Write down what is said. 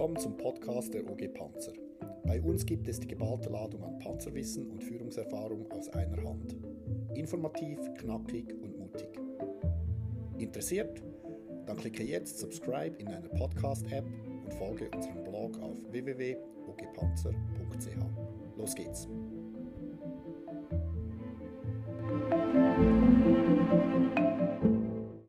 Willkommen zum Podcast der OG Panzer. Bei uns gibt es die geballte Ladung an Panzerwissen und Führungserfahrung aus einer Hand. Informativ, knackig und mutig. Interessiert? Dann klicke jetzt Subscribe in einer Podcast-App und folge unserem Blog auf www.ogpanzer.ch. Los geht's!